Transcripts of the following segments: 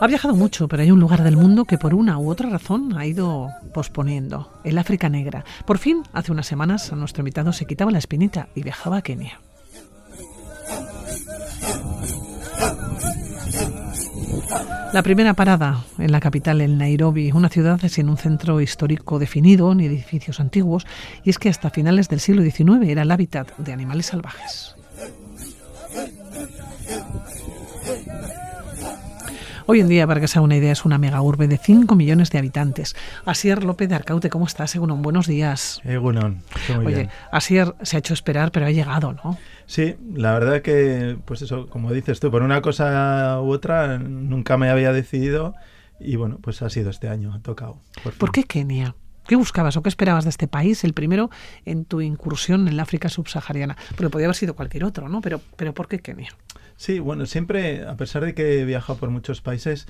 Ha viajado mucho, pero hay un lugar del mundo que por una u otra razón ha ido posponiendo, el África Negra. Por fin, hace unas semanas, a nuestro invitado se quitaba la espinita y viajaba a Kenia. La primera parada en la capital, en Nairobi, una ciudad sin un centro histórico definido ni edificios antiguos, y es que hasta finales del siglo XIX era el hábitat de animales salvajes. Hoy en día, para que sea una idea, es una mega urbe de 5 millones de habitantes. Asier López de Arcaute, ¿cómo estás? Egunon, buenos días. Egunon, muy Oye, bien. Asier se ha hecho esperar, pero ha llegado, ¿no? Sí, la verdad que, pues eso, como dices tú, por una cosa u otra nunca me había decidido y bueno, pues ha sido este año, ha tocado. Por, ¿Por qué Kenia? ¿Qué buscabas o qué esperabas de este país, el primero en tu incursión en la África subsahariana? Porque podía haber sido cualquier otro, ¿no? Pero, pero ¿por qué Kenia? Sí, bueno, siempre, a pesar de que he viajado por muchos países,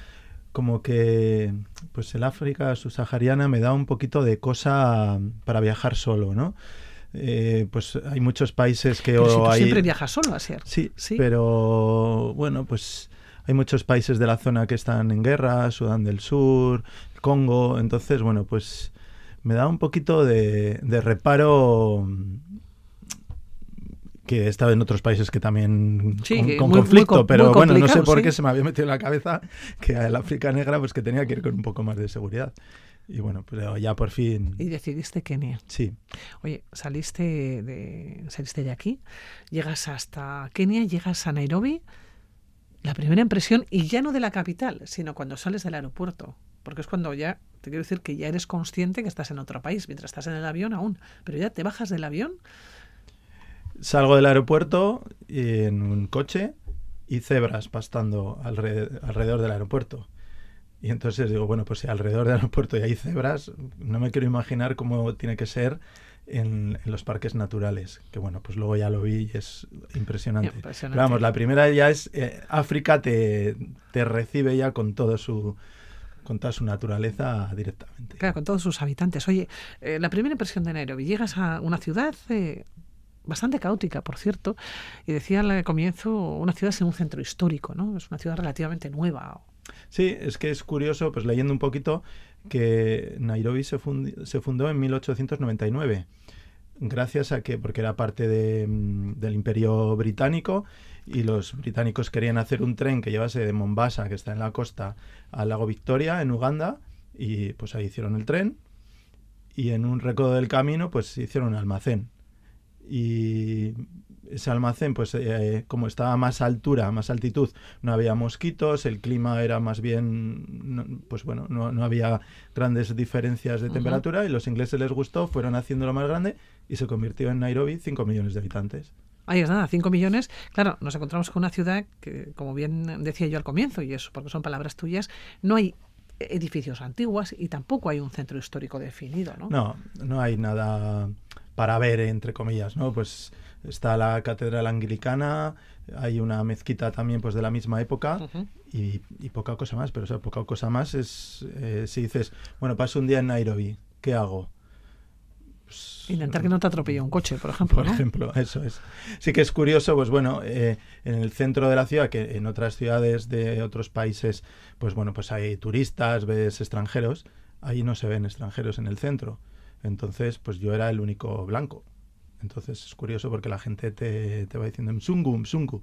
como que pues el África subsahariana me da un poquito de cosa para viajar solo, ¿no? Eh, pues hay muchos países que pero si tú hay... siempre viajas solo, Asier. Sí, sí, pero bueno, pues hay muchos países de la zona que están en guerra, Sudán del Sur, Congo, entonces, bueno, pues me da un poquito de, de reparo que he estado en otros países que también sí, con, que con muy, conflicto, muy, pero bueno, no sé por ¿sí? qué se me había metido en la cabeza que el África Negra pues que tenía que ir con un poco más de seguridad. Y bueno, pero ya por fin. Y decidiste Kenia. Sí. Oye, saliste de, saliste de aquí, llegas hasta Kenia, llegas a Nairobi. La primera impresión, y ya no de la capital, sino cuando sales del aeropuerto. Porque es cuando ya, te quiero decir que ya eres consciente que estás en otro país, mientras estás en el avión aún. Pero ya te bajas del avión. Salgo del aeropuerto en un coche y cebras pastando alrededor, alrededor del aeropuerto. Y entonces digo, bueno, pues si alrededor del aeropuerto y hay cebras, no me quiero imaginar cómo tiene que ser en, en, los parques naturales. Que bueno, pues luego ya lo vi y es impresionante. impresionante. Pero vamos, la primera ya es eh, África te, te, recibe ya con todo su con toda su naturaleza directamente. Claro, con todos sus habitantes. Oye, eh, la primera impresión de Nairobi, llegas a una ciudad eh, bastante caótica, por cierto, y decía al comienzo una ciudad sin un centro histórico, ¿no? Es una ciudad relativamente nueva. Sí, es que es curioso, pues leyendo un poquito, que Nairobi se, fund se fundó en 1899, gracias a que, porque era parte de, del Imperio Británico, y los británicos querían hacer un tren que llevase de Mombasa, que está en la costa, al lago Victoria, en Uganda, y pues ahí hicieron el tren, y en un recodo del camino, pues hicieron un almacén. Y ese almacén, pues eh, como estaba a más altura, a más altitud, no había mosquitos, el clima era más bien, no, pues bueno, no, no, había grandes diferencias de temperatura uh -huh. y los ingleses les gustó, fueron haciéndolo más grande y se convirtió en Nairobi 5 millones de habitantes. Ahí es nada, 5 millones. Claro, nos encontramos con una ciudad que, como bien decía yo al comienzo, y eso porque son palabras tuyas, no hay edificios antiguos y tampoco hay un centro histórico definido, ¿no? No, no hay nada para ver, entre comillas, ¿no? Pues está la catedral anglicana, hay una mezquita también pues de la misma época uh -huh. y, y, poca cosa más, pero o sea, poca cosa más es eh, si dices, bueno, paso un día en Nairobi, ¿qué hago? Pues, Intentar que no te atropelle un coche, por ejemplo. Por ¿no? ejemplo, eso es. Sí que es curioso, pues bueno, eh, en el centro de la ciudad, que en otras ciudades de otros países, pues bueno, pues hay turistas, ves extranjeros, ahí no se ven extranjeros en el centro. Entonces, pues yo era el único blanco. Entonces es curioso porque la gente te, te va diciendo Msungu, Msungu,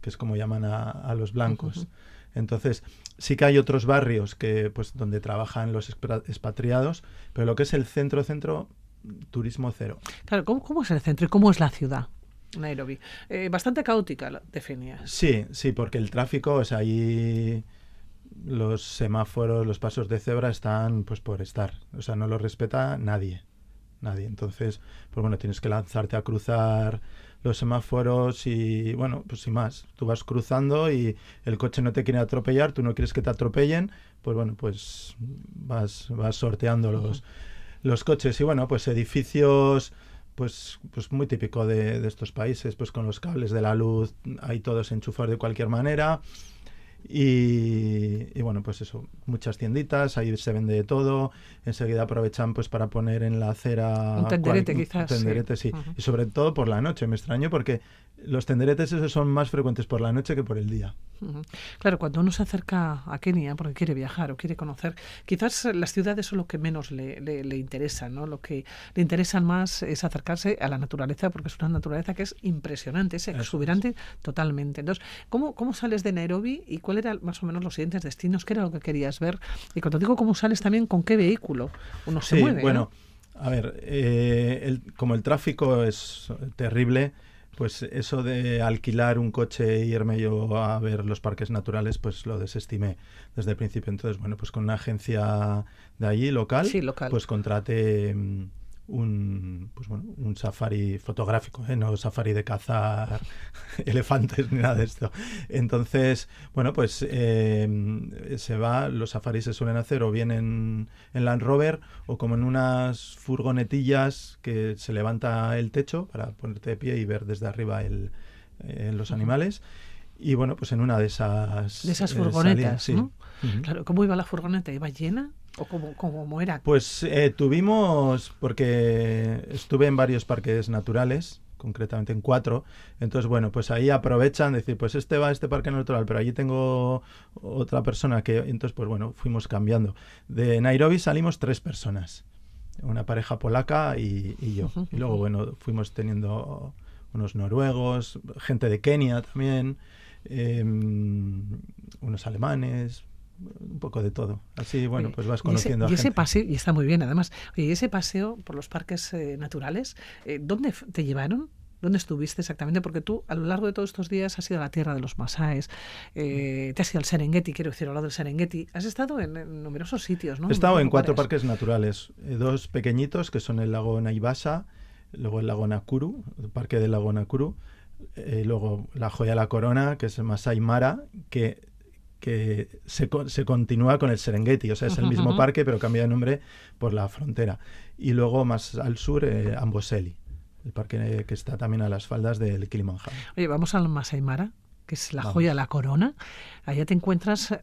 que es como llaman a, a los blancos. Uh -huh. Entonces, sí que hay otros barrios que, pues, donde trabajan los expatriados, pero lo que es el centro, centro, turismo cero. Claro, ¿cómo, cómo es el centro y cómo es la ciudad? Nairobi. Eh, bastante caótica, la definías. Sí, sí, porque el tráfico, o sea, ahí los semáforos, los pasos de cebra están pues por estar. O sea, no los respeta nadie. Nadie. Entonces, pues bueno, tienes que lanzarte a cruzar los semáforos y bueno, pues sin más. Tú vas cruzando y el coche no te quiere atropellar, tú no quieres que te atropellen, pues bueno, pues vas, vas sorteando los, los coches. Y bueno, pues edificios pues, pues muy típico de, de, estos países, pues con los cables de la luz ahí todos enchufados de cualquier manera. Y, bueno, pues eso, muchas tienditas, ahí se vende de todo, enseguida aprovechan pues para poner en la acera... Un tenderete quizás. Un tenderete, sí. Y sobre todo por la noche, me extraño porque los tenderetes esos son más frecuentes por la noche que por el día. Claro, cuando uno se acerca a Kenia porque quiere viajar o quiere conocer, quizás las ciudades son lo que menos le, le, interesan, ¿no? Lo que le interesan más es acercarse a la naturaleza porque es una naturaleza que es impresionante, es exuberante totalmente. Entonces, ¿cómo, ¿cómo sales de Nairobi y eran más o menos los siguientes destinos? ¿Qué era lo que querías ver? Y cuando digo cómo sales también, ¿con qué vehículo uno se mueve? Bueno, a ver, eh, como el tráfico es terrible, pues eso de alquilar un coche e irme yo a ver los parques naturales, pues lo desestimé desde el principio. Entonces, bueno, pues con una agencia de allí, local, pues contraté mm, un, pues bueno, un safari fotográfico, ¿eh? no safari de cazar elefantes ni nada de esto. Entonces, bueno, pues eh, se va, los safaris se suelen hacer o bien en, en, Land Rover o como en unas furgonetillas que se levanta el techo para ponerte de pie y ver desde arriba el, eh, los animales. Y bueno, pues en una de esas... De esas furgonetas, ¿no? Claro, ¿cómo iba la furgoneta? ¿Iba llena? ¿O cómo, era? Pues eh, tuvimos, porque estuve en varios parques naturales, concretamente en cuatro. Entonces, bueno, pues ahí aprovechan, decir, pues este va a este parque natural, pero allí tengo otra persona que. Entonces, pues bueno, fuimos cambiando. De Nairobi salimos tres personas, una pareja polaca y, yo. Y luego, bueno, fuimos teniendo unos noruegos, gente de Kenia también, em, unos alemanes, un poco de todo. Así, bueno, pues vas conociendo y ese, a gente. Y ese paseo, y está muy bien, además, y ese paseo por los parques eh, naturales, eh, ¿dónde te llevaron? ¿Dónde estuviste exactamente? Porque tú a lo largo de todos estos días has ido a la tierra de los Masáes, eh, te has ido al Serengeti, quiero decir, al lado del Serengeti. Has estado en, numerosos sitios, ¿no? He estado en, cuatro parques naturales. dos pequeñitos, que son el lago Naivasha, luego el lago Nakuru, el parque del lago Nakuru, luego la joya de la corona, que es el Masai Mara, que que se, se, continúa con el Serengeti, o sea, es el mismo parque, pero cambia de nombre por la frontera. Y luego más al sur, eh, Amboseli, el parque que está también a las faldas del Kilimanjaro. Oye, vamos al Masai Mara, que es la joya de la corona. Allá te encuentras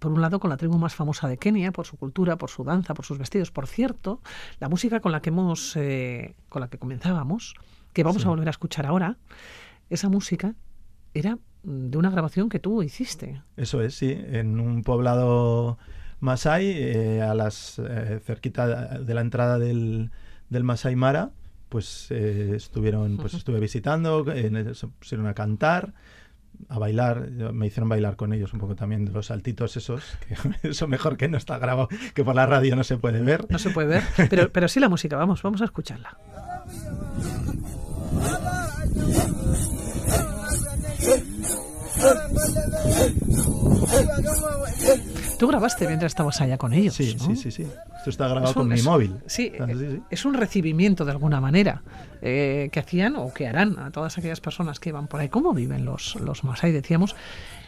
por un lado con la tribu más famosa de Kenia por su cultura, por su danza, por sus vestidos. Por cierto, la música con la que hemos, eh, con la que comenzábamos, que vamos a volver a escuchar ahora, esa música era de una grabación que tú hiciste. Eso es, sí, en un poblado Masai, eh, a las eh, cerquita de la entrada del, del Masai Mara, pues eh, estuvieron, pues estuve visitando, se pusieron a cantar, a bailar, me hicieron bailar con ellos un poco también de los saltitos esos, que eso mejor que no está grabado, que por la radio no se puede ver. No se puede ver, pero, pero sí la música, vamos, vamos a escucharla. Tú grabaste mientras estabas allá con ellos. Sí, sí, sí, sí. Esto está grabado con mi móvil. Sí, es un recibimiento de alguna manera eh, que hacían o que harán a todas aquellas personas que van por ahí. ¿Cómo viven los, los Masai? Decíamos,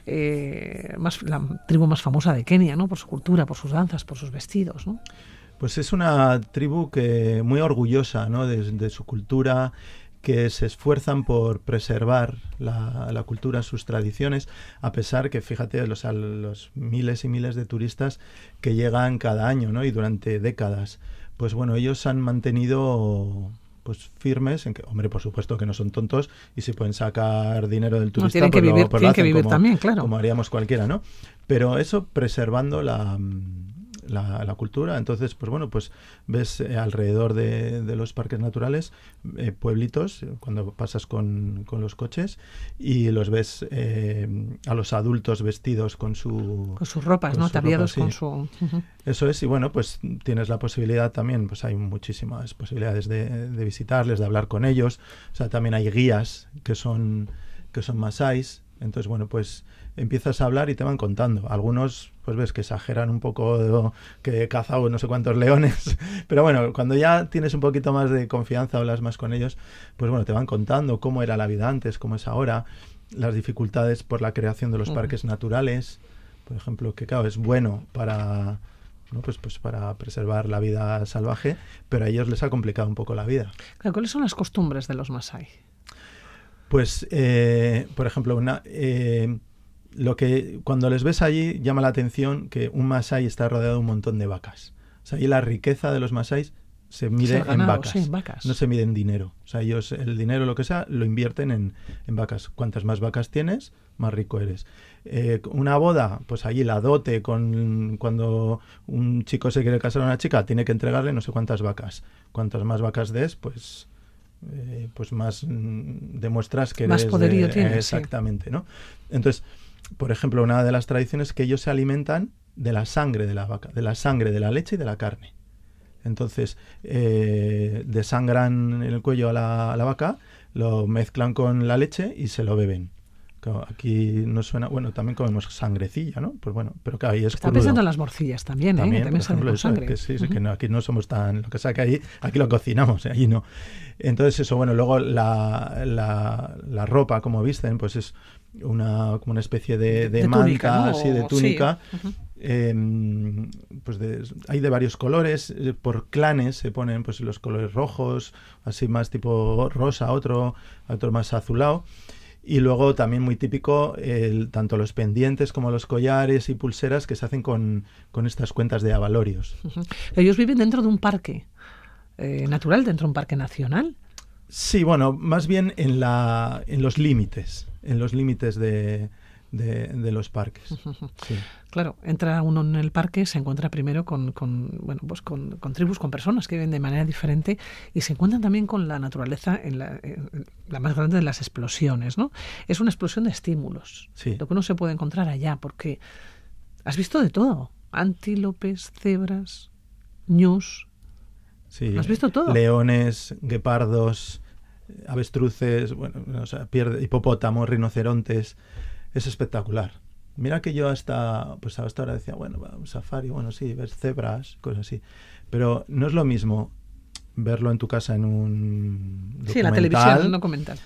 eh, más, la tribu más famosa de Kenia, ¿no? Por su cultura, por sus danzas, por sus vestidos, ¿no? Pues es una tribu que muy orgullosa ¿no? de su cultura que se esfuerzan por preservar la, cultura, sus tradiciones, a pesar que, fíjate, los, los miles y miles de turistas que llegan cada año ¿no? y durante décadas. Pues bueno, ellos han mantenido pues firmes en que, hombre, por supuesto que no son tontos y si pueden sacar dinero del turista, tienen que vivir, tienen que vivir también, claro. Como haríamos cualquiera, ¿no? Pero eso preservando la, la, cultura. Entonces, pues bueno, pues ves eh, alrededor de, los parques naturales eh, pueblitos, eh, cuando pasas con, los coches, y los ves a los adultos vestidos con su... Con sus ropas, ¿no? Tapiados con su... Eso es, y bueno, pues tienes la posibilidad también, pues hay muchísimas posibilidades de, de visitarles, de hablar con ellos. O sea, también hay guías que son, que son masáis. Entonces, bueno, pues empiezas a hablar y te van contando. Algunos, pues ves que exageran un poco que he cazado no sé cuántos leones, pero bueno, cuando ya tienes un poquito más de confianza, hablas más con ellos, pues bueno, te van contando cómo era la vida antes, cómo es ahora, las dificultades por la creación de los parques naturales, por ejemplo, que claro, es bueno para pues, pues para preservar la vida salvaje, pero a ellos les ha complicado un poco la vida. ¿Cuáles son las costumbres de los Masai? Pues, eh, por ejemplo, una, eh, lo que cuando les ves allí llama la atención que un masái está rodeado de un montón de vacas. O sea, ahí la riqueza de los masáis se mide ganado, en, vacas, sí, en vacas. no se mide en dinero. O sea, ellos el dinero, lo que sea, lo invierten en, en vacas. Cuantas más vacas tienes, más rico eres. Eh, una boda, pues allí la dote, con cuando un chico se quiere casar a una chica, tiene que entregarle no sé cuántas vacas. Cuantas más vacas des, pues eh, pues más mm, demuestras que Más eres poderío de- tienes, sí. exactamente, ¿no? Entonces, por ejemplo, una de las tradiciones es que ellos se alimentan de la sangre de la vaca, de la sangre, de la leche y de la carne. Entonces, eh, desangran en el cuello a la, a la vaca, lo mezclan con la leche y se lo beben. Claro, aquí no suena, bueno, también comemos sangrecilla, ¿no? Pues bueno, pero claro, ahí es Está crudo. pensando en las morcillas también, ¿eh? También, que también con sangre. que sí, que no, aquí no somos tan... Lo que sea que ahí, aquí lo cocinamos, ¿eh? allí no. Entonces eso, bueno, luego la, la, la ropa, como visten, pues es una, como una especie de, de, De manta, túnica, ¿no? así, de túnica. sí. Eh, pues de- hay de varios colores, eh, por clanes se ponen pues los colores rojos, así más tipo rosa, otro, otro más azulado. Y luego también muy típico, el, tanto los pendientes como los collares y pulseras que se hacen con, con estas cuentas de avalorios. Ellos viven dentro de un parque eh, natural, dentro de un parque nacional. Sí, bueno, más bien en, la, en los límites, en los límites de, de, de los parques. Sí. Claro, entra uno en el parque, se encuentra primero con, con, bueno, pues con, con tribus, con personas que viven de manera diferente y se encuentran también con la naturaleza en la, en la más grande de las explosiones, ¿no? Es una explosión de estímulos, Sí. lo que uno se puede encontrar allá, porque has visto de todo, antílopes, cebras, ñus, Sí, ¿Has visto todo? Leones, guepardos, avestruces, bueno, o sea, pierde, hipopótamos, rinocerontes. Es espectacular. Mira que yo hasta, pues hasta ahora decía, bueno, un safari, bueno, sí, ves cebras, cosas así. Pero no es lo mismo verlo en tu casa en un sí, en la documental televisión, no documental.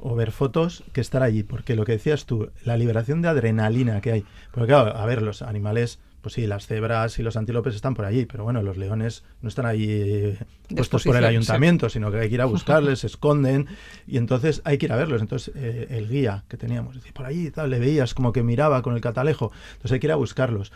o ver fotos que estar allí, porque lo que decías tú, la liberación de adrenalina que hay, porque claro, a ver, los animales, pues sí, las cebras y los antílopes están por allí, pero bueno, los leones no están ahí eh, puestos por el sí. ayuntamiento, sino que hay que ir a buscarles, se esconden, y entonces hay que ir a verlos. Entonces, eh, el guía que teníamos, decía, por allí tal, le veías como que miraba con el catalejo, entonces hay que ir a buscarlos.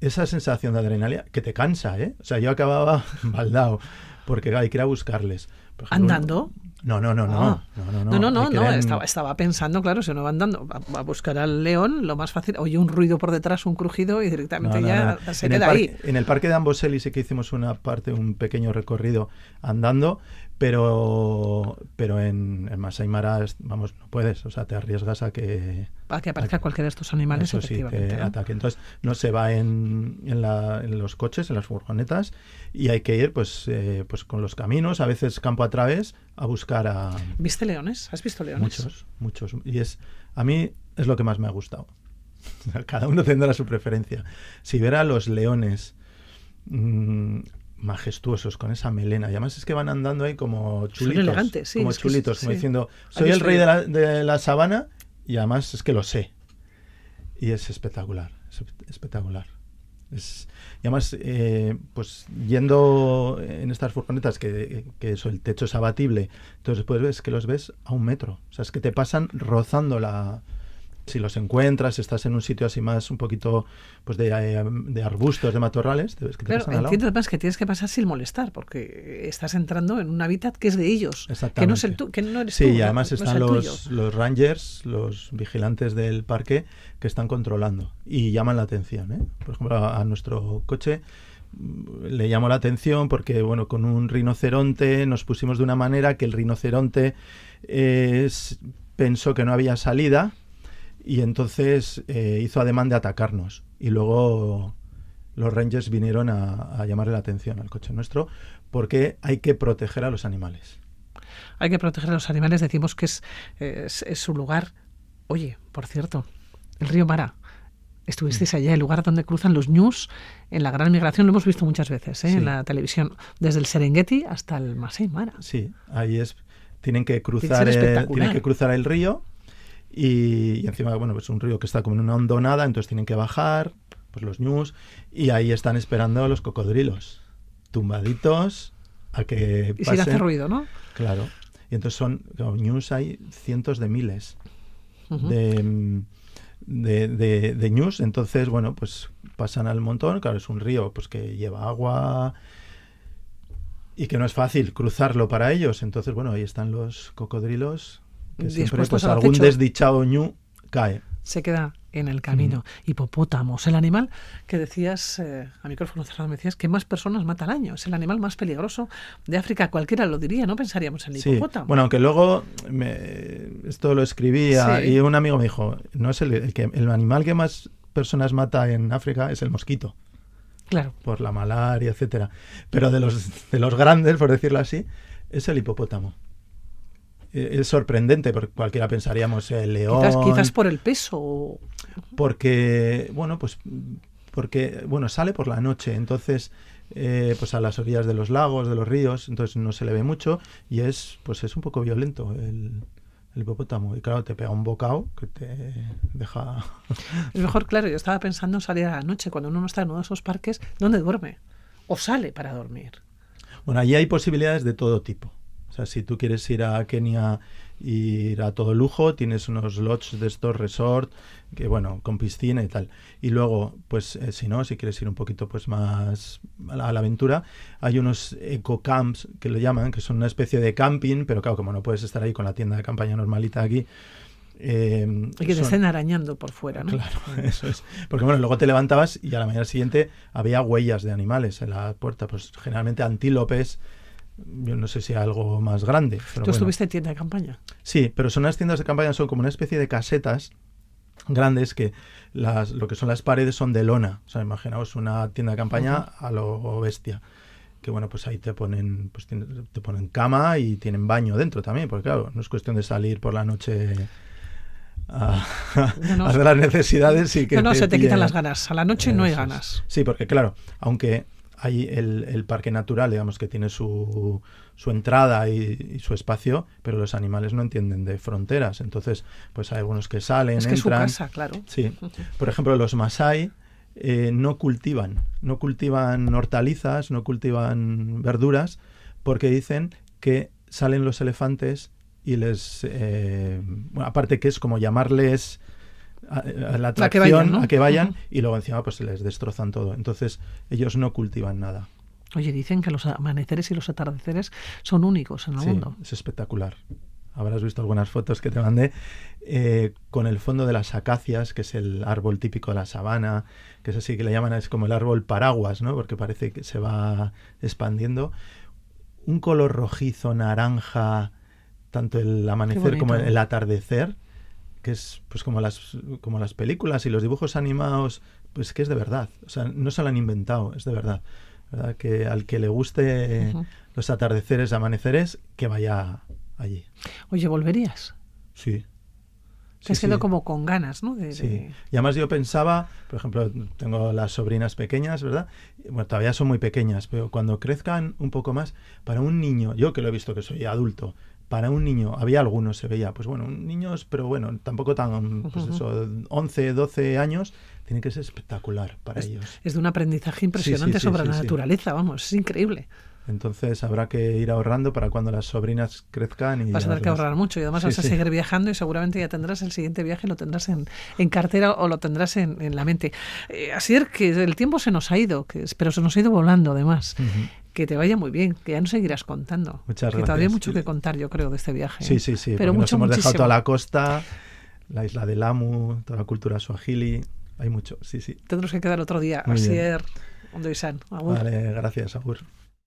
Esa sensación de adrenalina que te cansa, ¿eh? O sea, yo acababa baldado, porque hay que ir a buscarles. Ejemplo, ¿Andando? No, no, no, no. Ah. No, no, No, no, no, estaba, estaba pensando, claro, si uno va andando, va, va a buscar al león, lo más fácil, oye un ruido por detrás, un crujido y directamente No, no, ya se en, queda parque, ahí. en el parque de Amboseli sí que hicimos una parte, un pequeño recorrido andando, pero pero en, en Masai Mara, vamos, no puedes, o sea, te arriesgas a que Para que aparezca cualquiera de estos animales, eso sí, te ¿no? ataque. Entonces, no se va en, en, la- en los coches, en las furgonetas, y hay que ir pues, eh, pues con los caminos, a veces campo a través, a buscar a ¿Viste leones? ¿Has visto leones? muchos, muchos. Y es a mí es lo que más me ha gustado. Cada uno tendrá su preferencia. Si ver a los leones mm, majestuosos con esa melena, y además es que van andando ahí como chulitos, elegantes, sí, como que chulitos, como sí. diciendo, soy el rey yo". de la, de la sabana y además es que lo sé. Y es espectacular, es espectacular. Es- y además, eh, pues yendo en estas furgonetas, que, que eso, el techo es abatible, entonces pues ves que los ves a un metro. O sea, es que te pasan rozando la... Si los encuentras, estás en un sitio así más un poquito pues de, eh, de arbustos, de matorrales, te ves que te Claro, pasan entiendo además que tienes que pasar sin molestar, porque estás entrando en un hábitat que es de ellos, que no es el Exactamente. tu, que no eres Sí, tú, y no- además no es están los, los rangers, los vigilantes del parque, que están controlando y llaman la atención. ¿eh? Por ejemplo, a, a nuestro coche mm, le llamó la atención porque, bueno, con un rinoceronte nos pusimos de una manera que el rinoceronte eh, pensó que no había salida y entonces eh, hizo ademán de atacarnos. Y luego los rangers vinieron a, a llamarle la atención al coche nuestro porque hay que proteger a los animales. Hay que proteger a los animales, decimos que es, es, es su lugar. Oye, por cierto, el río Mara. Estuvisteis allá, el lugar donde cruzan los ñus en la gran migración, lo hemos visto muchas veces ¿eh? Sí. en la televisión, desde el Serengeti hasta el Masai Mara. Sí, ahí es. Tienen que cruzar, el, tienen que cruzar el río y, y encima, bueno, pues un río que está como en una hondonada, entonces tienen que bajar, pues los ñus, y ahí están esperando a los cocodrilos, tumbaditos, a que Y sin hacer pasen. ruido, ¿no? Claro. Y entonces son, claro, ñus hay cientos de miles Ujú. de, mm, de, de, de ñus, entonces, bueno, pues pasan al montón, claro, es un río pues que lleva agua y que no es fácil cruzarlo para ellos, entonces, bueno, ahí están los cocodrilos, que siempre pues al algún acecho. desdichado ñu cae. Se queda en el camino. Hipopótamos, el animal que decías, eh, a micrófono cerrado me decías, que más personas mata al año. Es el animal más peligroso de África. Cualquiera lo diría, no pensaríamos en el Sí, hipopótamo. bueno, aunque luego me- esto lo escribía Sí. y un amigo me dijo, no es el, el que el animal que más personas mata en África es el mosquito, Claro. por la malaria, etcétera. Pero de los de los grandes, por decirlo así, es el hipopótamo. Eh, Es sorprendente porque cualquiera pensaríamos el león, Quizás, quizás por el peso. porque bueno, pues porque bueno sale por la noche, entonces eh, pues a las orillas de los lagos, de los ríos, entonces no se le ve mucho y es pues es un poco violento el, el hipopótamo y claro te pega un bocado que te deja Es mejor, claro, yo estaba pensando en salir a la noche, cuando uno no está en uno de esos parques, ¿dónde duerme? O sale para dormir. bueno allí hay posibilidades de todo tipo. O sea, si tú quieres ir a Kenia y ir a todo lujo, tienes unos lodges de estos resort que bueno, con piscina y tal. Y luego, pues eh, si no, si quieres ir un poquito pues más a la, a la aventura, hay unos eco camps que lo llaman, que son una especie de camping, pero claro, como no puedes estar ahí con la tienda de campaña normalita aquí, eh, Y que te estén arañando por fuera, ¿no? Claro, eso es. Porque bueno, luego te levantabas y a la mañana siguiente había huellas de animales en la puerta, pues generalmente antílopes, yo no sé si algo más grande. Pero Tú bueno. estuviste en tienda de campaña. Sí, pero son unas tiendas de campaña, son como una especie de casetas grandes que las, lo que son las paredes son de lona. O sea, imaginaos una tienda de campaña a lo bestia. Que bueno, pues ahí te ponen, pues te ponen cama y tienen baño dentro también, porque claro, no es cuestión de salir por la noche a, No, no. a hacer las necesidades y que no, no, se te quitan las ganas. A la noche no hay ganas. Sí, porque claro, aunque hay el, el parque natural, digamos que tiene su, su entrada y, y su espacio, pero los animales no entienden de fronteras. Entonces, pues hay algunos que salen, Es que es su entran. casa, claro. Sí. Por ejemplo, los Masai eh, no cultivan, no cultivan hortalizas, no cultivan verduras, porque dicen que salen los elefantes y les, eh, bueno, aparte que es como llamarles a, a la que atracción, vayan, ¿no? a que vayan, y luego encima pues se les destrozan todo. Entonces ellos no cultivan nada. Oye, dicen que los amaneceres y los atardeceres son únicos en el Sí, mundo. es espectacular. Habrás visto algunas fotos que te mandé eh, con el fondo de las acacias, que es el árbol típico de la sabana, que es así que le llaman, es como el árbol paraguas, ¿no? Porque parece que se va expandiendo. Un color rojizo, naranja, tanto el amanecer como el atardecer, que es pues como las, como las películas y los dibujos animados, pues que es de verdad. O sea, no se lo han inventado, es de verdad. ¿Verdad? Que al que le guste los atardeceres, amaneceres, que vaya allí. Oye, ¿volverías? Sí. Te has Sí, sí. como con ganas, ¿no? De, Sí. de- Y además yo pensaba, por ejemplo, tengo las sobrinas pequeñas, ¿verdad? Bueno, todavía son muy pequeñas, pero cuando crezcan un poco más, para un niño, yo que lo he visto que soy adulto, para un niño, había algunos, se veía, pues bueno, niños, pero bueno, tampoco tan, pues eso, 11, 12 años, tiene que ser espectacular para ellos. Es de un aprendizaje impresionante sí, sobre sí, la naturaleza, vamos, es increíble. Entonces habrá que ir ahorrando para cuando las sobrinas crezcan y Vas a tener que ahorrar mucho y además Sí, vas a sí. seguir viajando y seguramente ya tendrás el siguiente viaje, lo tendrás en, en cartera o lo tendrás en, en la mente. Eh, así es que el tiempo se nos ha ido, que, pero se nos ha ido volando además. Que te vaya muy bien, que ya nos seguirás contando. Muchas que todavía hay gracias. mucho que contar, yo creo, de este viaje. Sí, ¿eh? sí, sí. Pero porque mucho, nos hemos dejado toda la costa, la isla de Lamu, toda la cultura suajili. Hay mucho, sí, sí. Tendremos que quedar otro día. Muy. Asier. Vale, gracias, Agur.